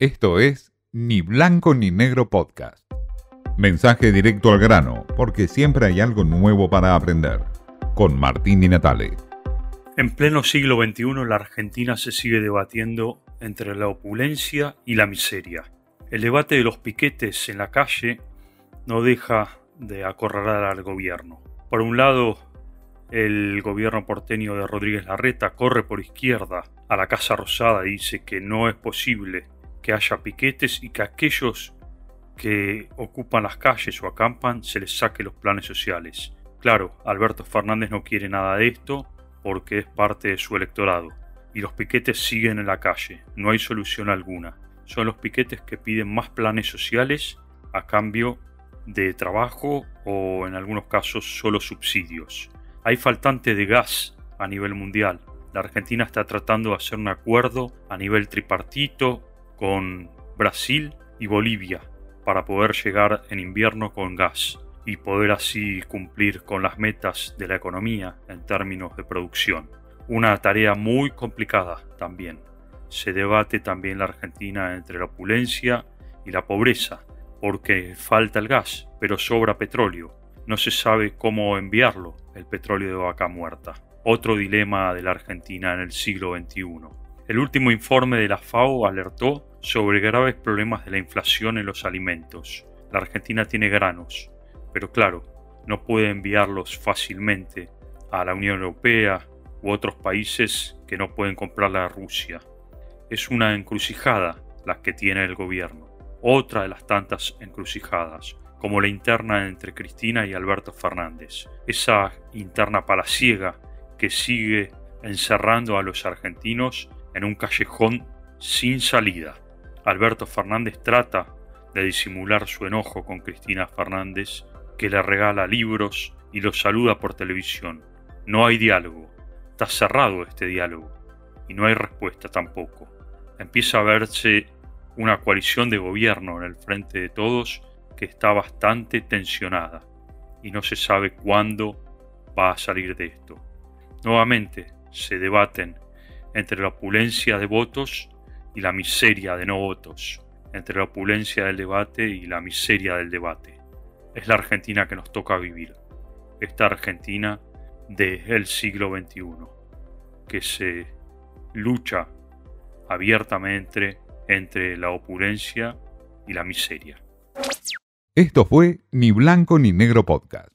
Esto es Ni Blanco ni Negro Podcast. Mensaje directo al grano, porque siempre hay algo nuevo para aprender. Con Martín Di Natale. En pleno siglo XXI la Argentina se sigue debatiendo entre la opulencia y la miseria. El debate de los piquetes en la calle no deja de acorralar al gobierno. Por un lado, el gobierno porteño de Rodríguez Larreta corre por izquierda a la Casa Rosada y dice que no es posible que haya piquetes y que aquellos que ocupan las calles o acampan se les saque los planes sociales. Claro, Alberto Fernández no quiere nada de esto porque es parte de su electorado. Y los piquetes siguen en la calle, no hay solución alguna. Son los piquetes que piden más planes sociales a cambio de trabajo o en algunos casos solo subsidios. Hay faltante de gas a nivel mundial. La Argentina está tratando de hacer un acuerdo a nivel tripartito con Brasil y Bolivia para poder llegar en invierno con gas y poder así cumplir con las metas de la economía en términos de producción. Una tarea muy complicada también. Se debate también la Argentina entre la opulencia y la pobreza, porque falta el gas, pero sobra petróleo. No se sabe cómo enviarlo, el petróleo de vaca muerta. Otro dilema de la Argentina en el siglo XXI. El último informe de la FAO alertó sobre graves problemas de la inflación en los alimentos. La Argentina tiene granos, pero claro, no puede enviarlos fácilmente a la Unión Europea u otros países que no pueden comprarla a Rusia. Es una encrucijada la que tiene el gobierno, otra de las tantas encrucijadas, como la interna entre Cristina y Alberto Fernández, esa interna palaciega que sigue encerrando a los argentinos en un callejón sin salida. Alberto Fernández trata de disimular su enojo con Cristina Fernández, que le regala libros y los saluda por televisión. No hay diálogo, está cerrado este diálogo, y no hay respuesta tampoco. Empieza a verse una coalición de gobierno en el frente de todos que está bastante tensionada, y no se sabe cuándo va a salir de esto. Nuevamente se debaten entre la opulencia de votos y la miseria de no votos, entre la opulencia del debate y la miseria del debate. Es la Argentina que nos toca vivir, esta Argentina del siglo XXI, que se lucha abiertamente entre la opulencia y la miseria. Esto fue Ni Blanco ni Negro Podcast.